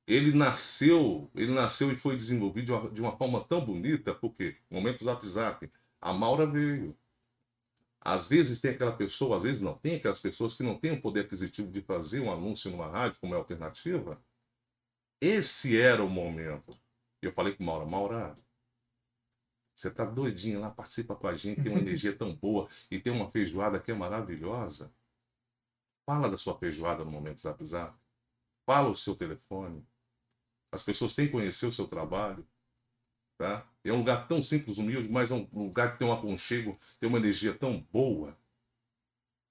ele nasceu, ele nasceu e foi desenvolvido de uma, de uma forma tão bonita, porque momento zap zap, a Maura veio. Às vezes tem aquela pessoa, às vezes não, tem aquelas pessoas que não têm o poder aquisitivo de fazer um anúncio numa rádio como é alternativa. Esse era o momento. Eu falei com Maura, Maura, você tá doidinho lá, participa com a gente, tem uma energia tão boa e tem uma feijoada que é maravilhosa. Fala da sua feijoada no momento Zap Zap. Fala o seu telefone. As pessoas têm que conhecer o seu trabalho. Tá? É um lugar tão simples, humilde, mas é um lugar que tem um aconchego, tem uma energia tão boa.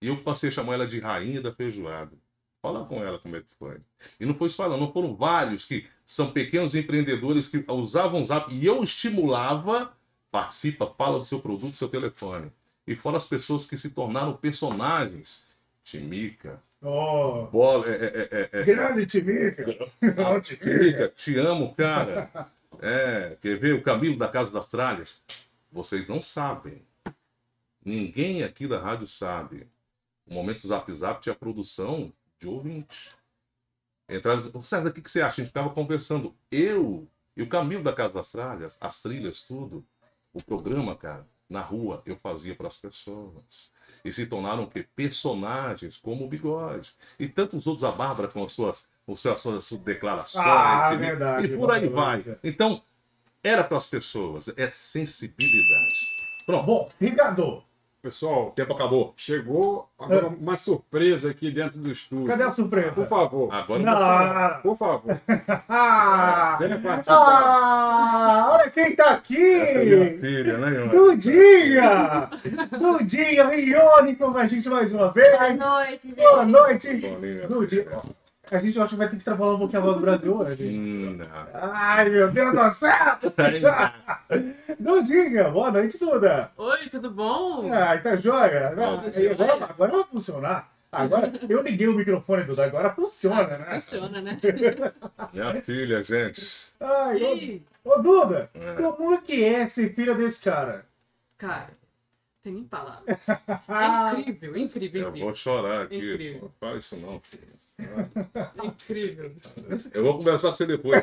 E eu passei a chamar ela de rainha da feijoada. Fala com ela como é que foi. E não foi só ela, não foram vários que são pequenos empreendedores que usavam o zap e eu estimulava, participa, fala do seu produto, do seu telefone. E fora as pessoas que se tornaram personagens. Timica, Oh, bola, é, é, é, é, grande Timica. Ó, Timica. Te amo, cara. É, quer ver o Camilo da Casa das Tralhas? Vocês não sabem. Ninguém aqui da rádio sabe. O momento Zap Zap tinha produção de ouvinte. Entraram, "Ô, César, o que, que você acha? A gente ficava conversando. Eu e o Camilo da Casa das Tralhas, as trilhas, tudo. O programa, cara, na rua, eu fazia para as pessoas. E se tornaram o quê? Personagens, como o Bigode. E tantos outros, a Bárbara com as suas, com as suas, suas declarações. Ah, verdade, E por aí vai. Então, era para as pessoas. É sensibilidade. Pronto, Bom, Ricardo, Pessoal, o tempo acabou. chegou agora uma surpresa aqui dentro do estúdio. cadê a surpresa? Por favor. Agora Não, falar. não. Por favor. Ah, Venha participar. ah, olha quem tá Essa é minha aqui! filha, né, irmã? Dudinha! Dudinha, Rione com a gente mais uma vez. Boa noite, gente. Boa noite. Bolinha. A gente acha que vai ter que extrapolar um pouquinho a voz do Brasil hoje. Hum. Ai, meu Deus do céu! Dudinha, boa noite, Duda. Oi, tudo bom? Ai, tá joia? Bom, Aí, joia. agora, agora vai funcionar. Agora, eu liguei o microfone, Duda, agora funciona, né? Funciona, né? Minha filha, gente. Ai, ô, ô, Duda, É. como que é ser filha desse cara? cara, tem nem palavras. É Ah, incrível, incrível, Eu incrível. vou chorar aqui. Incrível. Não fala isso não, filho. Incrível. Eu vou conversar com você depois.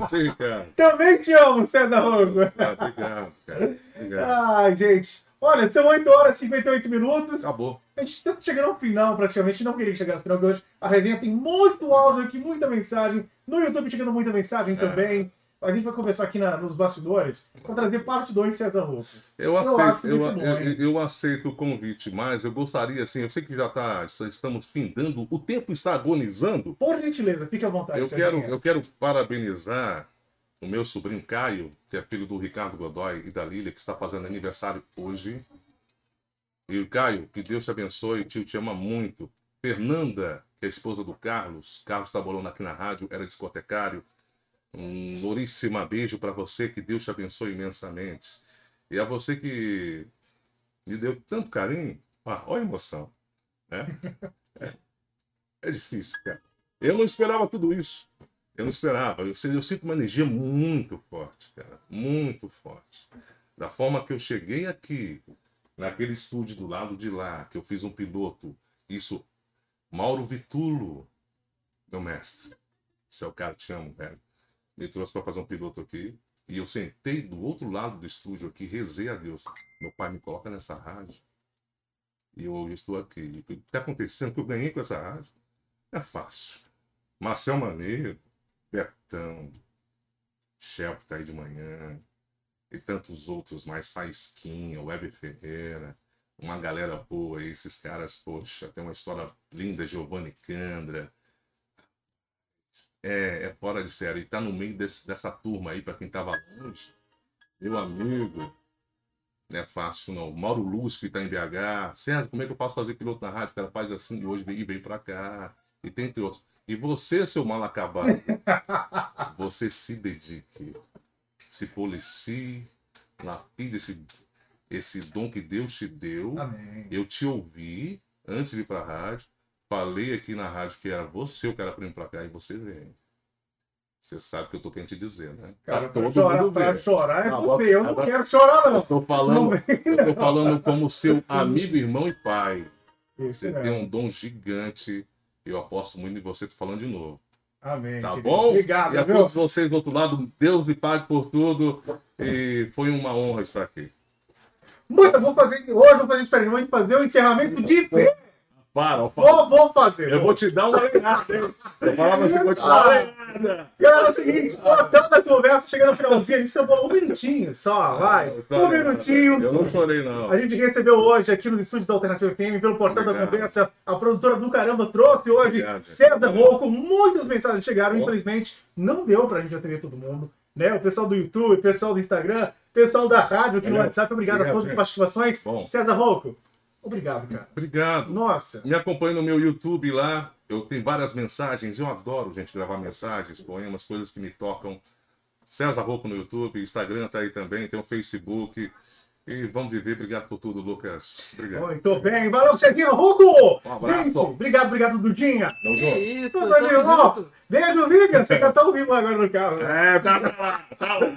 Você, Ricardo. também te amo, César Rogo. Ah, obrigado, cara. Obrigado. Ai, gente. Olha, são 8 horas e 58 minutos. Acabou. A gente está chegando ao final, praticamente. Não queria chegar ao final de hoje. A resenha tem muito áudio aqui, muita mensagem. No YouTube chegando muita mensagem também. A gente vai conversar aqui na- nos bastidores para trazer parte 2 de César Rogo. Eu Eu aceito, eu, bom, eu- eu aceito o convite, mas eu gostaria, assim, eu sei que já tá, estamos findando, o tempo está agonizando. Por gentileza, fique à vontade. Eu quero, eu quero parabenizar o meu sobrinho Caio, que é filho do Ricardo Godoy e da Lília, que está fazendo aniversário hoje. E Caio, que Deus te abençoe, tio te ama muito. Fernanda, que é a esposa do Carlos, Carlos trabalhou aqui na rádio, era discotecário. Um louríssima beijo para você, que Deus te abençoe imensamente. E a você que me deu tanto carinho, ah, olha a emoção. Né? É, é difícil, cara. Eu não esperava tudo isso. Eu não esperava. Eu, eu sinto uma energia muito forte, cara. Muito forte. Da forma que eu cheguei aqui, naquele estúdio do lado de lá, que eu fiz um piloto. Isso, Mauro Vitulo, meu mestre. Esse é cara, te amo, velho. Me trouxe para fazer um piloto aqui. E eu sentei do outro lado do estúdio aqui, rezei a Deus. Meu pai me coloca nessa rádio. E eu hoje estou aqui. O que está acontecendo? Que eu ganhei com essa rádio? É fácil. Marcel Maneiro, Betão, Shell que tá aí de manhã, e tantos outros mais, Faisquinha, Web Ferreira, uma galera boa aí, esses caras, poxa, tem uma história linda, Giovanni Candra. É, é fora de série. E tá no meio desse- dessa turma aí, para quem tava longe, meu amigo, não é fácil não. Mauro Luz, que tá em BH. César, como é que eu posso fazer piloto na rádio? O cara faz assim e hoje e vem pra cá. E tem entre outros. E você, seu mal acabado, você se dedique, se policie, lapide esse, esse dom que Deus te deu. Amém. Eu te ouvi antes de ir pra rádio. Falei aqui na rádio que era você o cara pra vir pra cá e você vem. Você sabe que eu tô querendo te dizer, né? Cara, Tá todo chorar, mundo pra chorar é Não, você. Eu não agora- quero chorar, não. Eu tô falando, Não vem, eu tô falando como seu amigo, irmão e pai. Isso Você tem mesmo. um dom gigante. Eu aposto muito em você, tô falando de novo. Amém. Tá querido. bom? Obrigado, e a viu? todos vocês do outro lado, Deus lhe pague por tudo. E foi uma honra estar aqui. Muito, vamos fazer, hoje vamos fazer experimento, fazer o encerramento de pé. Para, para. Vou, vou fazer. Eu vou te dar uma lenhada, hein? Eu falava assim, vou te dar uma lenhada. Galera, é o seguinte, portando a conversa, chegando no finalzinho, a gente trabalhou um minutinho só, vai. Tá, Um minutinho. Eu não chorei, não. A gente recebeu hoje aqui nos estúdios da Alternativa FM, pelo portal da Obrigado. conversa, a produtora do caramba trouxe hoje Obrigado. César Rouco, muitas mensagens chegaram, Ó. infelizmente não deu pra gente atender todo mundo. Né? O pessoal do YouTube, o pessoal do Instagram, o pessoal da rádio aqui no Valeu. WhatsApp, obrigado, a Obrigado, todas as participações. Bom. César Rouco, obrigado, cara. Obrigado. Nossa, Me acompanhe no meu YouTube lá. Eu tenho várias mensagens. Eu adoro, gente, gravar mensagens, poemas, coisas que me tocam. César Rocco no YouTube, Instagram tá aí também, tem o Facebook. E vamos viver. Obrigado por tudo, Lucas. Obrigado. muito bem. Valeu, Cedinha Rouco! Um abraço. Gente, obrigado, obrigado, Dudinha. Tamo junto. isso, Tudo tamo. Beijo, Vivian. Você já tá ao vivo agora no carro. né? É, tá lá, tá lá.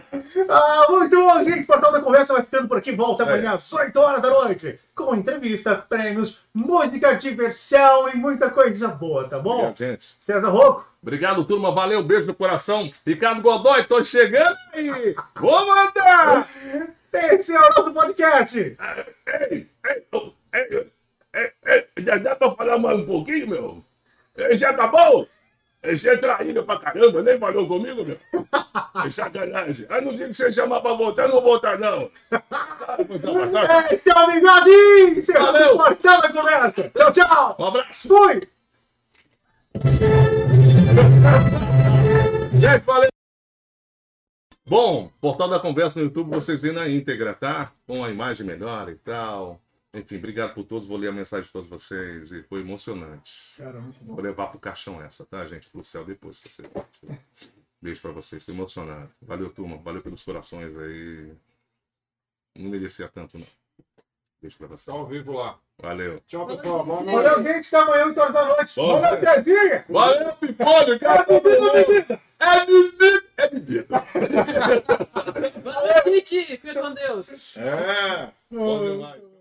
Ah, muito bom, gente. O Portal da Conversa vai ficando por aqui. Volta É. amanhã às 8 horas da noite. Com entrevista, prêmios, música, diversão e muita coisa boa, tá bom? Obrigado, gente. César Rocco, Obrigado, turma. Valeu, beijo no coração. Ricardo Godoy, tô chegando aí. Vou mandar. esse é o nosso podcast. Ei, ei, ei, ei, ei, já dá pra falar mais um pouquinho, meu? Já acabou? Você é traíra pra caramba, nem falou comigo, meu? É sacanagem. Aí no dia que você chamar pra votar, eu não vou votar, não. Esse é o Bigodinho. Encerrando Valeu. o Portal da Conversa. Tchau, tchau. Um abraço. Fui. Gente, valeu. Bom, Portal da Conversa no YouTube vocês vêem na íntegra, tá? Com a imagem melhor e tal. Enfim, obrigado por todos. Vou ler a mensagem de todos vocês e foi emocionante. Cara, muito bom. Vou levar pro caixão essa, tá, gente? Pro céu depois. pra você. Beijo pra vocês. Tô emocionado. Valeu, turma. Valeu pelos corações aí. Não merecia tanto, não. Beijo pra Tá vocês. Ao vivo lá. Valeu. Tchau, pessoal. Boa noite. Valeu, gente. Até amanhã, 8 horas da noite. Bom, Valeu, Cedinha. Valeu, Pipolho. É bebida, bebida. É bebida. É bebida. Valeu, gente. Fica com Deus. É. Bom demais.